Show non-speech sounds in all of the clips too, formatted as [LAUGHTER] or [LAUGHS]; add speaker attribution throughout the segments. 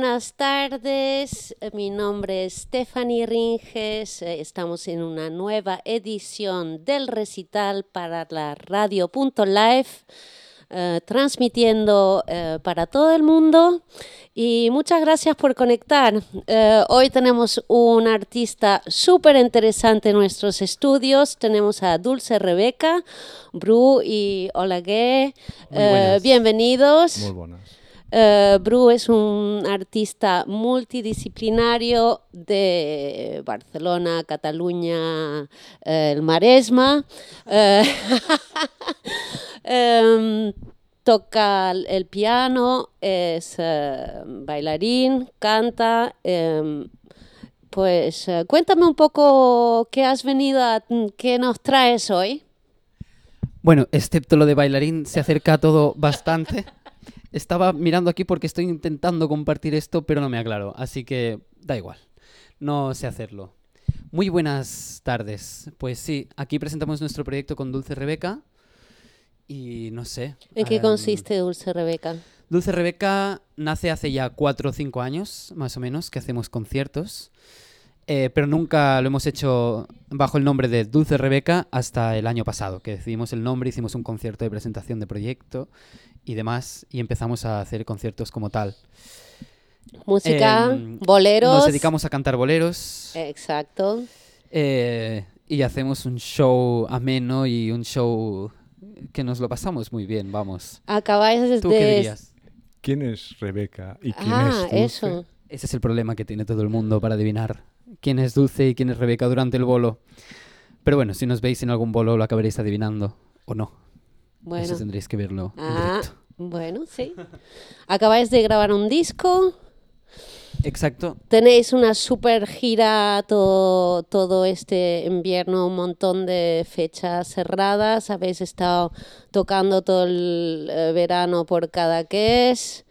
Speaker 1: buenas tardes. Mi nombre es Stephanie Ringes. Eh, Estamos en una nueva edición del recital para la radio.live, eh, transmitiendo eh, para todo el mundo. Y muchas gracias por conectar. Eh, hoy tenemos un artista súper interesante en nuestros estudios. Tenemos a Dulce Rebeca, Bru y
Speaker 2: buenas.
Speaker 1: bienvenidos.
Speaker 2: Muy buenas.
Speaker 1: Eh, Bru es un artista multidisciplinario de Barcelona, Cataluña, eh, el Maresma. Eh, [LAUGHS] em, toca el- piano, es bailarín, canta. em, pues cuéntame un poco qué has venido a, qué nos traes hoy.
Speaker 3: Bueno, excepto lo de bailarín, se acerca a todo bastante. [LAUGHS] Estaba mirando aquí porque estoy intentando compartir esto, pero no me aclaro, así que da igual. No sé hacerlo. Muy buenas tardes. Pues sí, aquí presentamos nuestro proyecto con Dulce Rebeca. Y no sé.
Speaker 1: ¿En qué
Speaker 3: em,
Speaker 1: consiste Dulce Rebeca?
Speaker 3: Dulce Rebeca nace hace ya cuatro o cinco años, más o menos, que hacemos conciertos. Eh, pero nunca lo hemos hecho bajo el nombre de Dulce Rebeca hasta el año pasado, que decidimos el nombre, hicimos un concierto de presentación de proyecto y demás, y empezamos a hacer conciertos como tal.
Speaker 1: Música,
Speaker 3: Em,
Speaker 1: boleros.
Speaker 3: Nos dedicamos a cantar boleros
Speaker 1: Exacto.
Speaker 3: eh, y hacemos un show ameno y un show que nos lo pasamos muy bien, vamos.
Speaker 1: Acabáis de...
Speaker 3: ¿Tú qué dirías?
Speaker 2: ¿Quién es Rebeca y quién
Speaker 1: Ah,
Speaker 2: es Dulce?
Speaker 1: eso.
Speaker 3: Ese es el problema que tiene todo el mundo para adivinar quién es Dulce y quién es Rebeca durante el bolo. Pero bueno, si nos veis en algún bolo lo acabaréis adivinando. O no.
Speaker 1: Bueno.
Speaker 3: Eso tendréis que verlo
Speaker 1: Ah,
Speaker 3: directo.
Speaker 1: bueno, sí. Acabáis de grabar un disco.
Speaker 3: Exacto.
Speaker 1: Tenéis una super gira todo, todo este invierno, un montón de fechas cerradas. Habéis estado tocando todo el eh, verano por cada que es.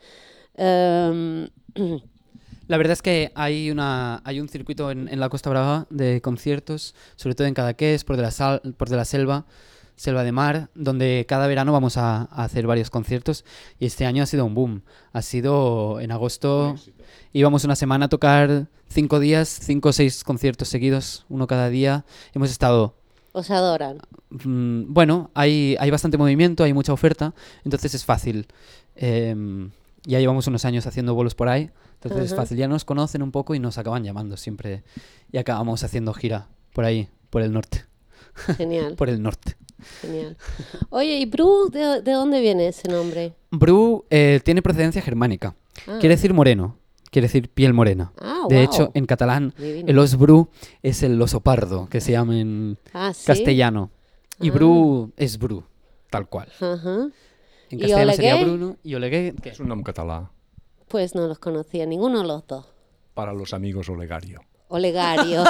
Speaker 3: La verdad es que hay, una, hay un circuito en, en la Costa Brava de conciertos, sobre todo en Cadaqués, por de la, sal, por de la selva, selva de mar, donde cada verano vamos a, a hacer varios conciertos y este año ha sido un boom. Ha sido en agosto, íbamos una semana a tocar cinco días, cinco o seis conciertos seguidos, uno cada día. Hemos estado
Speaker 1: os adoran.
Speaker 3: Mm, bueno, hay, hay bastante movimiento, hay mucha oferta, entonces es fácil. Em, ya llevamos unos años haciendo bolos por ahí, entonces es
Speaker 1: Ajá.
Speaker 3: fácil. Ya nos conocen un poco y nos acaban llamando siempre. Y acabamos haciendo gira por ahí, por el norte.
Speaker 1: Genial, [LAUGHS]
Speaker 3: Por el norte.
Speaker 1: Genial. Oye, ¿y Bru, de, de dónde viene ese nombre?
Speaker 3: Bru eh, tiene procedencia germánica.
Speaker 1: Ah.
Speaker 3: Quiere decir moreno, quiere decir piel morena.
Speaker 1: Ah,
Speaker 3: De hecho, en catalán,
Speaker 1: Divino.
Speaker 3: el os bru es el oso pardo, que se llama en
Speaker 1: Ah, ¿sí?
Speaker 3: castellano. Y
Speaker 1: Ah.
Speaker 3: bru es bru, tal cual.
Speaker 1: Ajá.
Speaker 3: En
Speaker 1: ¿Y
Speaker 3: castellano sería? Bruno y Oleguer, ¿qué?
Speaker 2: Es un nombre catalán
Speaker 1: Pues no los conocía, ninguno de los dos.
Speaker 2: para los amigos Olegario.
Speaker 1: Olegario.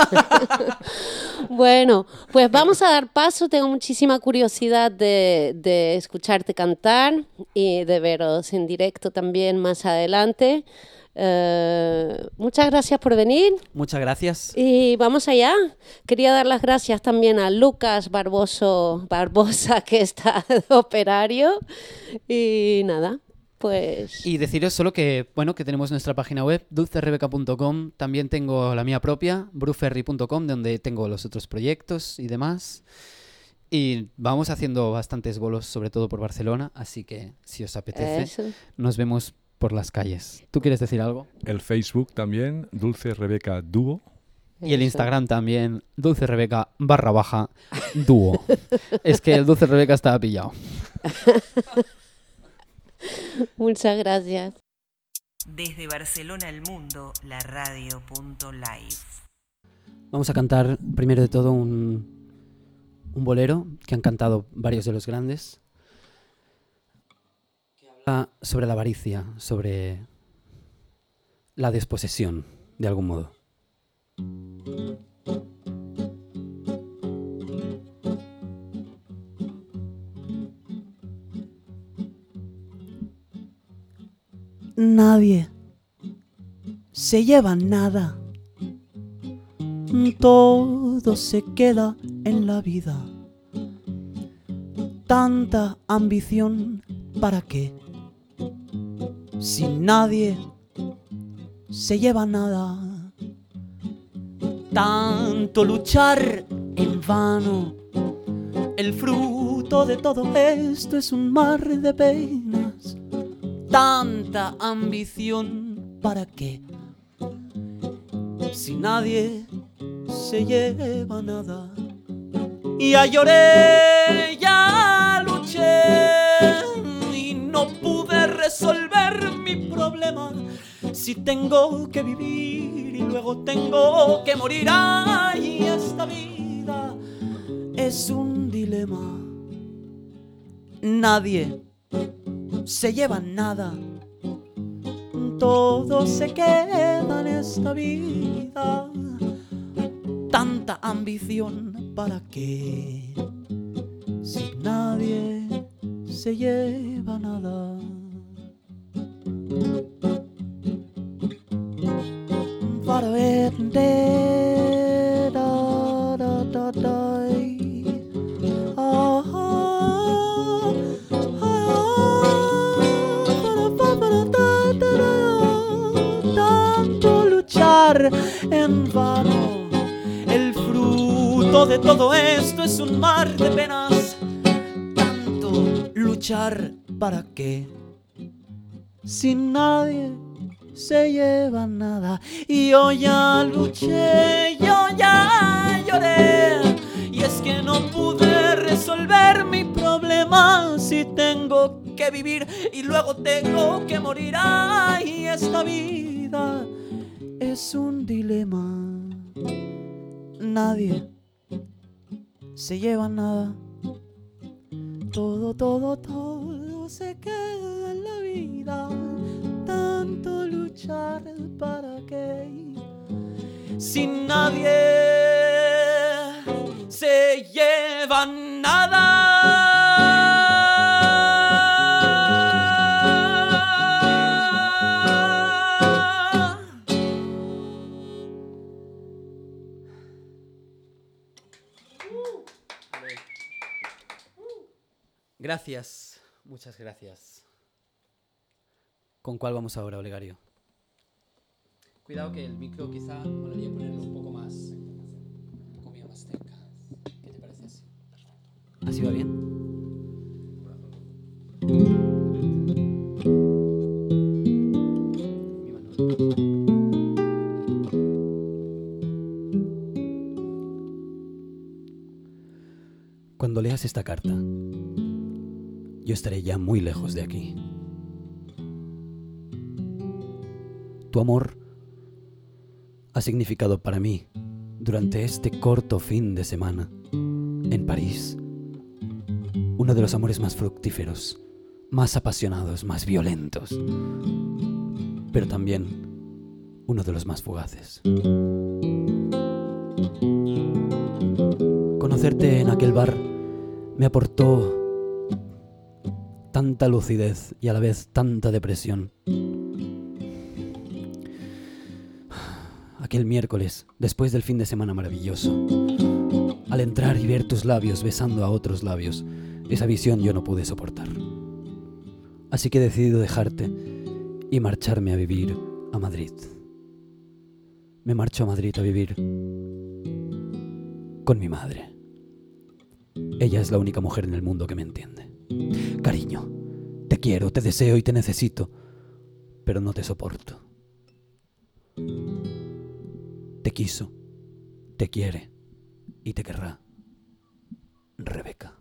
Speaker 1: [LAUGHS] bueno, pues vamos a dar paso. Tengo muchísima curiosidad de, de escucharte cantar y de veros en directo también más adelante. Eh, muchas gracias por venir
Speaker 3: Muchas gracias.
Speaker 1: y vamos allá. Quería dar las gracias también a Lucas Barboso, Barbosa, [LAUGHS] que está de operario. Y nada, pues...
Speaker 3: Y deciros solo que, bueno, que tenemos nuestra página web, dulcerebeca.com. También tengo la mía propia, bruferry.com, donde tengo los otros proyectos y demás. Y vamos haciendo bastantes bolos, sobre todo por Barcelona, así que si os apetece,
Speaker 1: Eso.
Speaker 3: nos vemos por las calles. ¿Tú quieres decir algo?
Speaker 2: El Facebook también, Dulce Rebeca Dúo.
Speaker 3: Y el. Instagram también, dulcerebeca barra baja dúo. [LAUGHS] es que el Dulce Rebeca estaba pillado. [LAUGHS] [LAUGHS]
Speaker 1: Muchas gracias.
Speaker 4: Desde Barcelona al mundo, la radio.live.
Speaker 3: Vamos a cantar primero de todo un, un bolero que han cantado varios de los grandes. Que habla sobre la avaricia, sobre la desposesión, de algún modo.
Speaker 5: Nadie se lleva nada. Todo se queda en la vida. Tanta ambición, ¿para qué? Si nadie
Speaker 3: se lleva nada. Tanto luchar en vano. El fruto de todo esto es un mar de penas. Tanta ambición, ¿para qué? Si nadie se lleva nada. Ya lloré, ya luché y no pude resolver mi problema. Si tengo que vivir y luego tengo que morir, ay, esta vida es un dilema. Nadie se lleva nada, todo se queda en esta vida. Tanta ambición, ¿para qué? Si nadie se lleva nada. De todo esto es un mar de penas. Tanto luchar para qué. Si nadie se lleva nada. Y yo ya luché, yo ya lloré. Y es que no pude resolver mi problema. Si tengo que vivir y luego tengo que morir. Ay, esta vida es un dilema. Nadie se lleva nada. Todo, todo, todo se queda en la vida. Tanto luchar para qué. Si nadie se lleva nada.
Speaker 6: Gracias, muchas gracias. ¿Con cuál vamos ahora, Olegario? Cuidado que el micro quizá molaría ponerlo un poco más. Un poco más cerca. ¿Qué te parece así? ¿Así va bien? Cuando leas esta carta, yo estaré ya muy lejos de aquí. Tu amor ha significado para mí, durante este corto fin de semana, en París, uno de los amores más fructíferos, más apasionados, más violentos, pero también uno de los más fugaces. Conocerte en aquel bar me aportó tanta lucidez y a la vez tanta depresión. Aquel miércoles, después del fin de semana maravilloso, al entrar y ver tus labios besando a otros labios, esa visión yo no pude soportar. Así que he decidido dejarte y marcharme a vivir a Madrid. Me marcho a Madrid a vivir con mi madre. Ella es la única mujer en el mundo que me entiende. Cariño, quiero, te deseo y te necesito, pero no te soporto. Te quiso, te quiere y te querrá. Rebeca.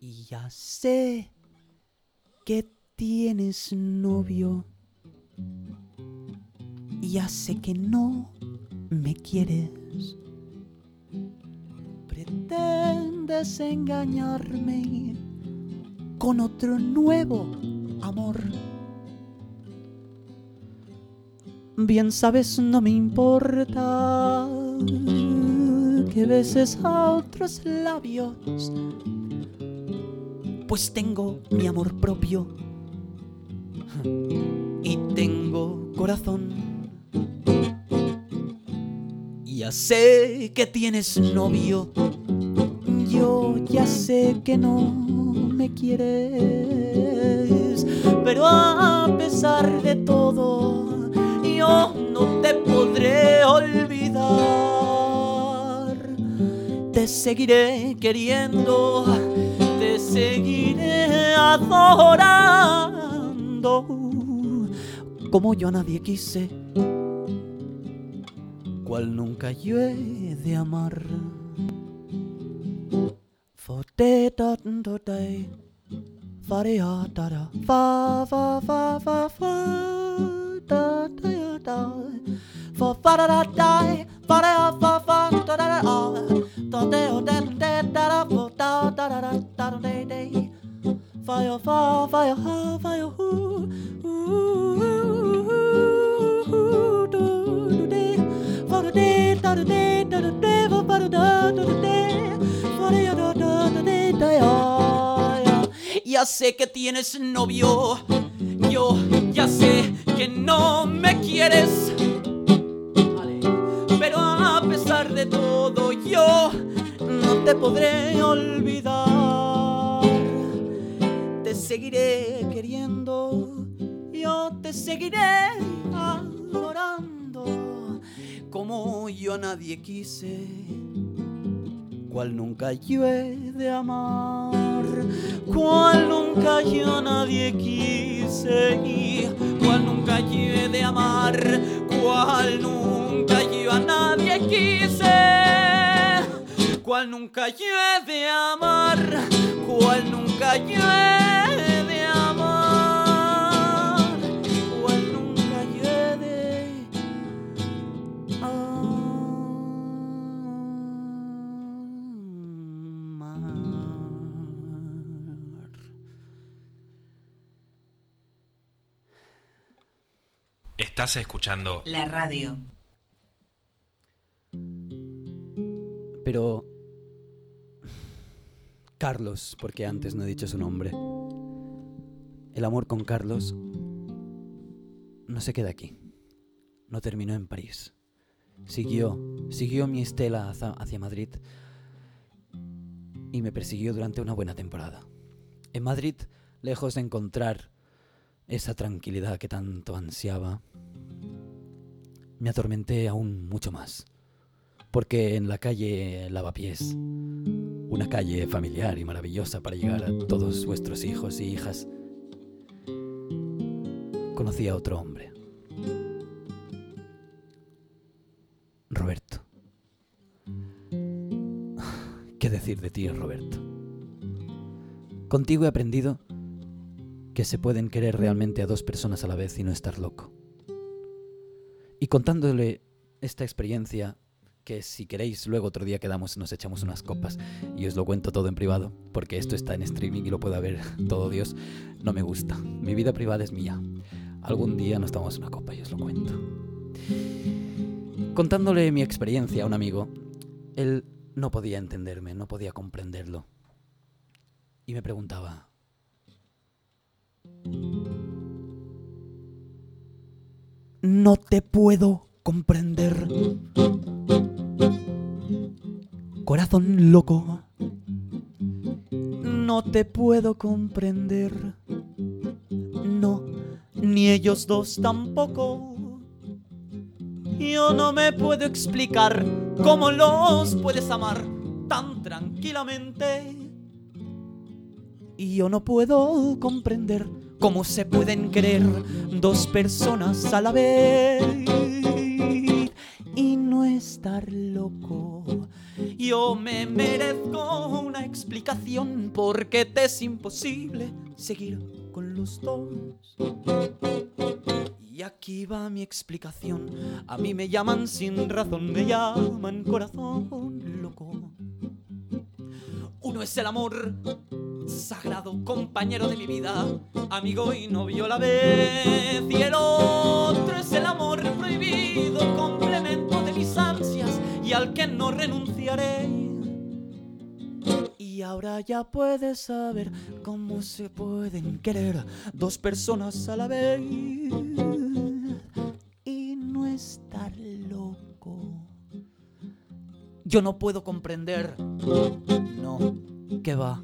Speaker 3: Y ya sé que tienes novio. Y ya sé que no me quieres. Pretendes engañarme con otro nuevo amor. Bien sabes, no me importa que beses a otros labios, pues tengo mi amor propio y tengo corazón ya sé que tienes novio. Yo ya sé que no me quieres. Pero a pesar de todo, yo no te podré olvidar. Te seguiré queriendo, te seguiré adorando. Como yo a nadie quise cual nunca yo he de amar. For de dot do day, fa de da da, fa fa fa fa fa da da ya da, for fa da da da, fa da fa fa da da da, da de o da da da da, for da da da da da da da, day, fa yo fa fa yo ha fa yo hoo, ooh ooh ooh. Ya sé que tienes novio. Yo ya sé que no me quieres. Pero a pesar de todo yo no te podré olvidar. Te seguiré queriendo. Yo te seguiré adorando como yo a nadie quise cual nunca yo de amar, cual nunca yo a nadie quise, y cual nunca yo de amar, cual nunca yo a nadie quise, cual nunca yo de amar, cual nunca yo he
Speaker 7: Estás escuchando
Speaker 4: La radio.
Speaker 3: Pero... Carlos, porque antes no he dicho su nombre. El amor con Carlos no se queda aquí. No terminó en París. Siguió, siguió mi estela hacia, hacia Madrid y me persiguió durante una buena temporada. En Madrid, lejos de encontrar esa tranquilidad que tanto ansiaba, me atormenté aún mucho más. Porque en la calle Lavapiés, una calle familiar y maravillosa para llegar a todos vuestros hijos y hijas, conocí a otro hombre. Roberto. ¿Qué decir de ti, Roberto? Contigo he aprendido que se pueden querer realmente a dos personas a la vez y no estar loco. Y contándole esta experiencia, que si queréis luego otro día quedamos, nos echamos unas copas y os lo cuento todo en privado, porque esto está en streaming y lo puede ver [LAUGHS] todo Dios, no me gusta. Mi vida privada es mía. Algún día nos tomamos una copa y os lo cuento. Contándole mi experiencia a un amigo, él no podía entenderme, no podía comprenderlo. Y me preguntaba, no te puedo comprender. Corazón loco, no te puedo comprender. No, ni ellos dos tampoco. Yo no me puedo explicar cómo los puedes amar tan tranquilamente. Y yo no puedo comprender cómo se pueden querer dos personas a la vez y no estar loco. Yo me merezco una explicación porque te es imposible seguir con los dos. Y aquí va mi explicación. A mí me llaman sin razón, me llaman corazón loco. Uno es el amor sagrado, compañero de mi vida, amigo y novio a la vez. Y el otro es el amor prohibido, complemento de mis ansias y al que no renunciaré. Y ahora ya puedes saber cómo se pueden querer dos personas a la vez y no estar loco. Yo no puedo comprender, no, que va.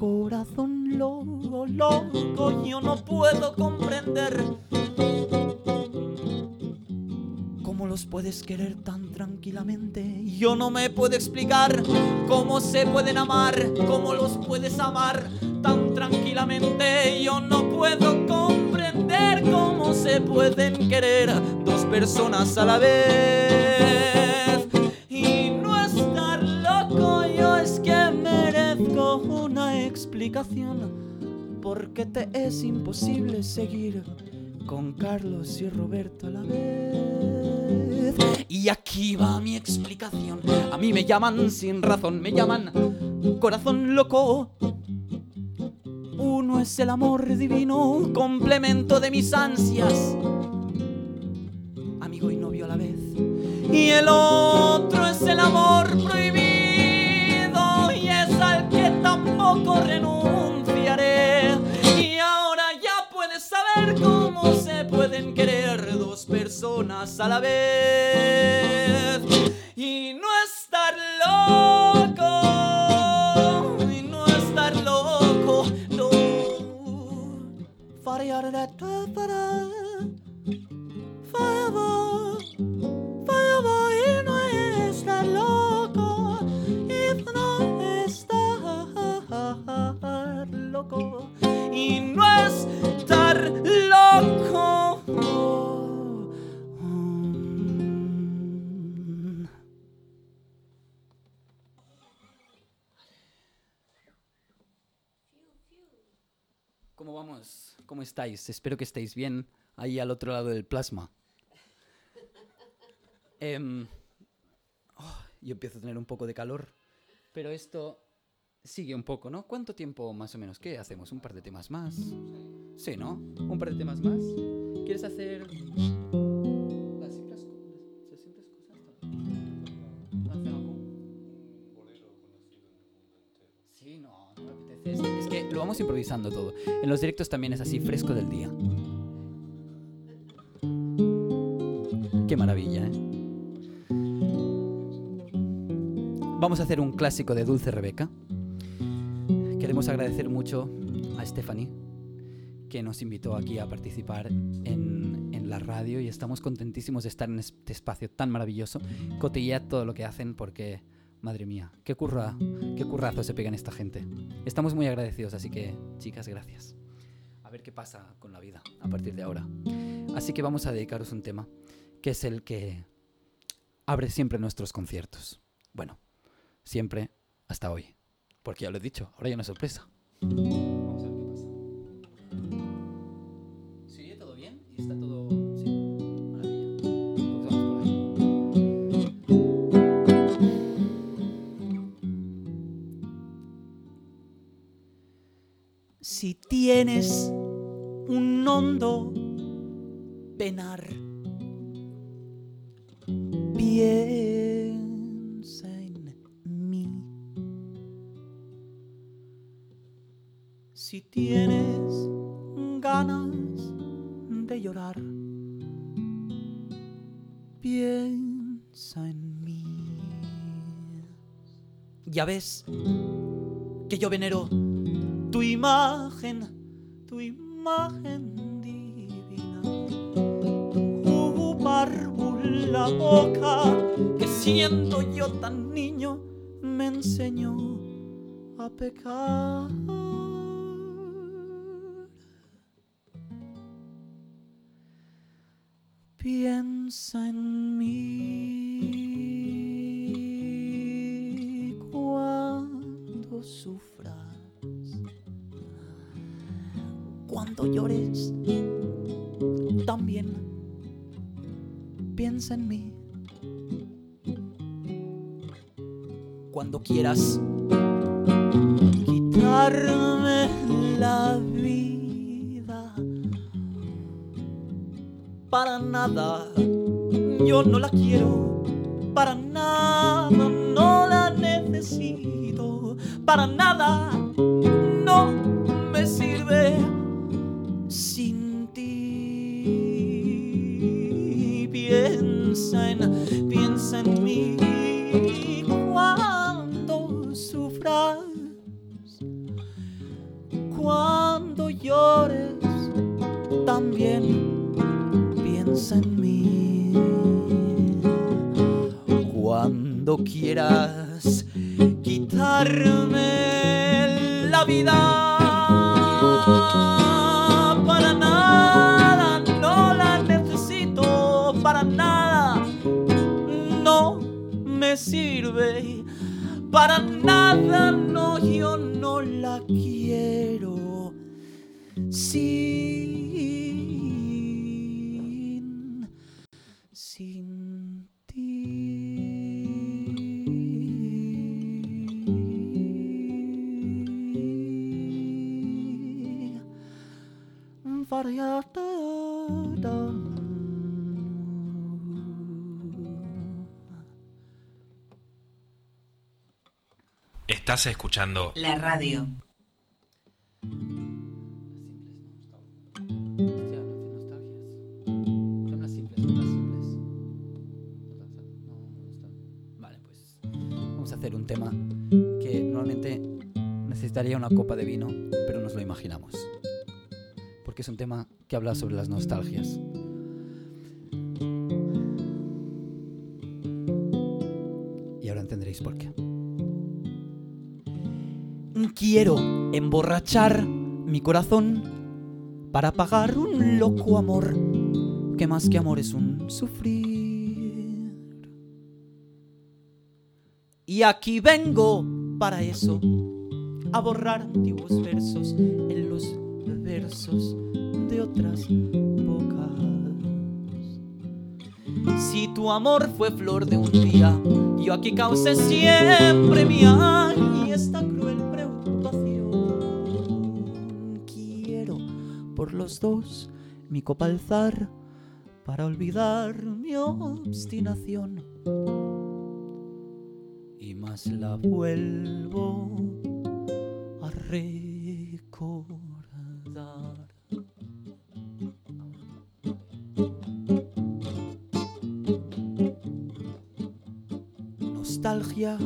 Speaker 3: Corazón loco, loco, yo no puedo comprender puedes querer tan tranquilamente. Yo no me puedo explicar cómo se pueden amar, cómo los puedes amar tan tranquilamente. Yo no puedo comprender cómo se pueden querer dos personas a la vez. Porque te es imposible seguir con Carlos y Roberto a la vez. Y aquí va mi explicación. A mí me llaman sin razón, me llaman corazón loco. Uno es el amor divino, complemento de mis ansias, amigo y novio a la vez. Y el otro es el amor prohibido renunciaré. Y ahora ya puedes saber cómo se pueden querer dos personas a la vez. Y no estar ¿Cómo estáis? Espero que estéis bien ahí al otro lado del plasma. [LAUGHS] Em, oh, yo empiezo a tener un poco de calor, pero esto sigue un poco, ¿no? ¿Cuánto tiempo más o menos? ¿Qué hacemos? ¿Un par de temas más? Sí, ¿no? ¿Un par de temas más? ¿Quieres hacer vamos improvisando todo. En los directos también es así, fresco del día. Qué maravilla, ¿eh? Vamos a hacer un clásico de Dulce Rebeca. Queremos agradecer mucho a Stephanie que nos invitó aquí a participar en, en la radio y estamos contentísimos de estar en este espacio tan maravilloso. Cotillead todo lo que hacen porque, madre mía, qué, curra, qué currazo se pegan esta gente. Estamos muy agradecidos, así que, chicas, gracias. A ver qué pasa con la vida a partir de ahora. Así que vamos a dedicaros un tema que es el que abre siempre nuestros conciertos. Bueno, siempre hasta hoy. Porque ya lo he dicho, ahora hay una sorpresa. Vamos a ver qué pasa. ¿Se oye todo bien? ¿Y está todo...? Tienes un hondo penar, piensa en mí. Si tienes ganas de llorar, piensa en mí. Ya ves que yo venero tu imagen, imagen divina. Tu párvula boca que siendo yo tan niño me enseñó a pecar. Piensa en cuando llores, también piensa en mí. Cuando quieras quitarme la vida, para nada, yo no la quiero, para nada, no la necesito, para nada, también piensa en mí. cuando quieras quitarme la vida. Para nada, no la necesito, para nada, no me sirve. Para nada, no, yo no la quiero. Sin,
Speaker 6: Vale, pues vamos a hacer un tema que normalmente necesitaría una copa de vino, pero nos lo imaginamos. Porque es un tema que habla sobre las nostalgias. Y ahora entenderéis por qué.
Speaker 3: Quiero emborrachar mi corazón para pagar un loco amor que más que amor es un sufrir. Y aquí vengo para eso, a borrar antiguos versos en los de otras bocas. Si tu amor fue flor de un día, yo aquí causé siempre mía y esta cruel preocupación. Quiero por los dos mi copa alzar para olvidar mi obstinación. Y más la vuelvo a recordar. De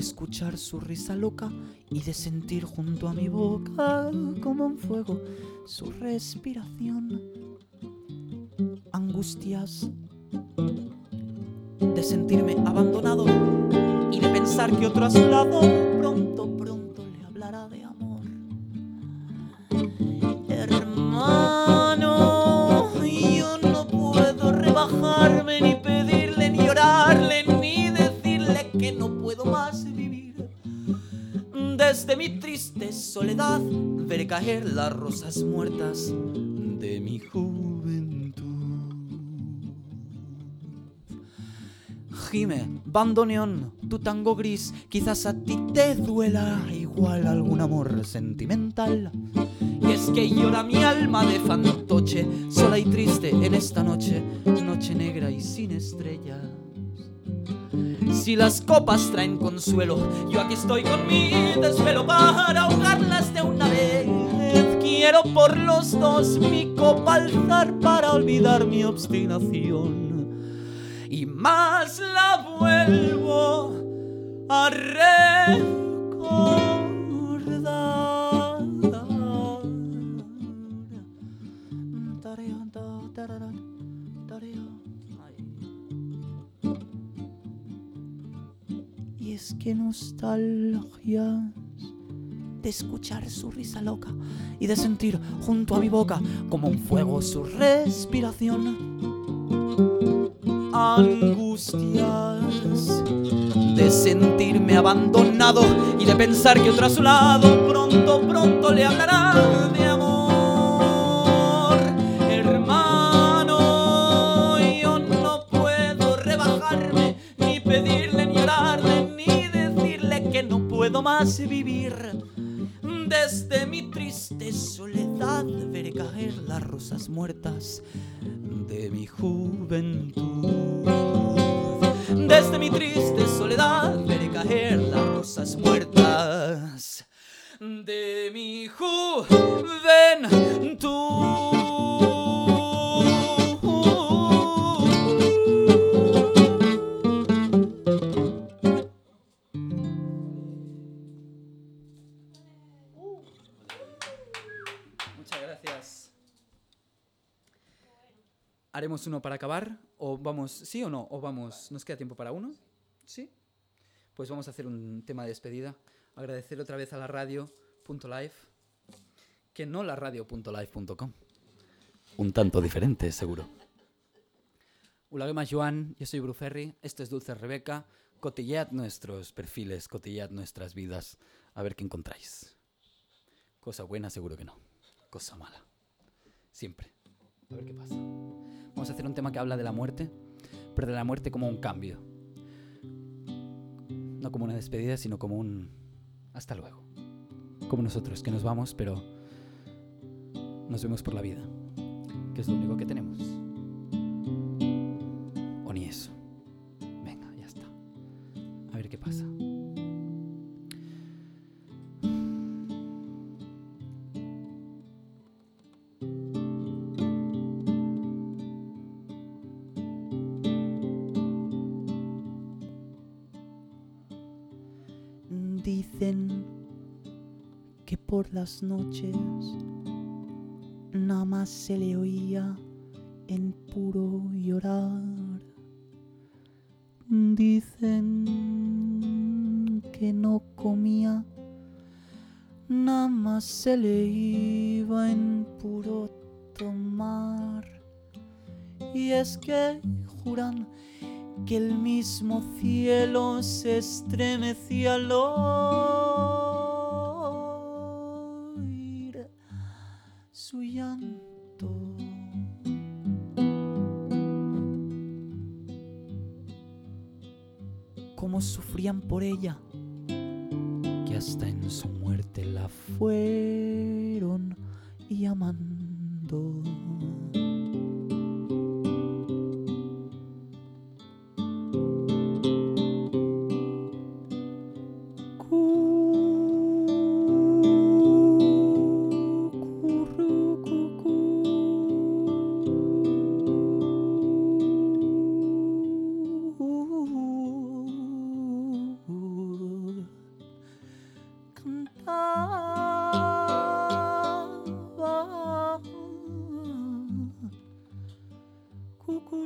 Speaker 3: escuchar su risa loca y de sentir junto a mi boca como un fuego su respiración. Angustias de sentirme abandonado y de pensar que otro a su lado pronto, soledad veré caer las rosas muertas de mi juventud. Gime, bandoneón, tu tango gris, quizás a ti te duela igual algún amor sentimental. Y es que llora mi alma de fantoche, sola y triste en esta noche, noche negra y sin estrellas. Si las copas traen consuelo, yo aquí estoy con mi desvelo para ahogarlas de una vez. Quiero por los dos mi copa alzar para olvidar mi obstinación. Y más la vuelvo a recordar. Es que nostalgias de escuchar su risa loca y de sentir junto a mi boca como un fuego su respiración. Angustias de sentirme abandonado y de pensar que otro a su lado pronto, pronto le hablará de vivir. Desde mi triste soledad veré caer las rosas muertas de mi juventud. Desde mi triste soledad veré caer las rosas muertas de mi juventud.
Speaker 6: Haremos uno para acabar. ¿O vamos, sí o no? ¿O vamos, nos queda tiempo para uno? ¿Sí? Pues vamos a hacer un tema de despedida. Agradecer otra vez a la radio.live, que no la radio.live.com. Un tanto diferente, seguro. Hola, más Joan, yo soy Bruferri, esto es Dulce Rebeca. Cotillead nuestros perfiles, cotillead nuestras vidas, a ver qué encontráis. Cosa buena, seguro que no. Cosa mala. Siempre. A ver qué pasa. Vamos a hacer un tema que habla de la muerte, pero de la muerte como un cambio. No como una despedida, sino como un hasta luego. Como nosotros, que nos vamos, pero nos vemos por la vida, que es lo único que tenemos.
Speaker 3: Las noches nada más se le oía en puro llorar. Dicen que no comía, nada más se le iba en puro tomar. Y es que juran que el mismo cielo se estremecía al Por ella, que hasta en su muerte la fueron llamando. Cantaba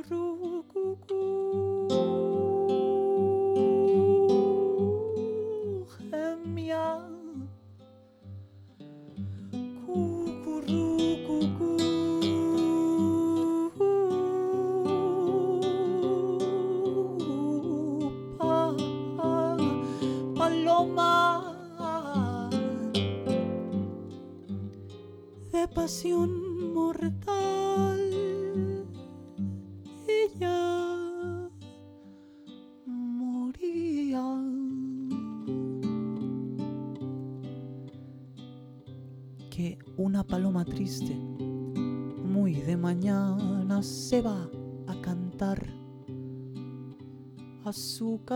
Speaker 3: guru.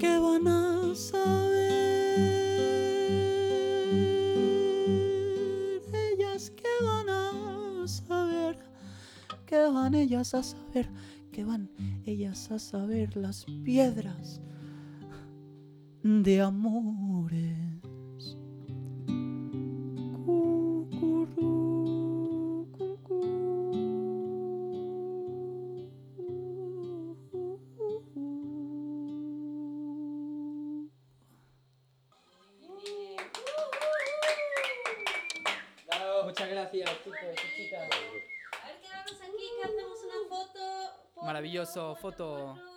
Speaker 3: Que van a saber. Ellas que van a saber que van ellas a saber que van ellas a saber las piedras de amores una foto.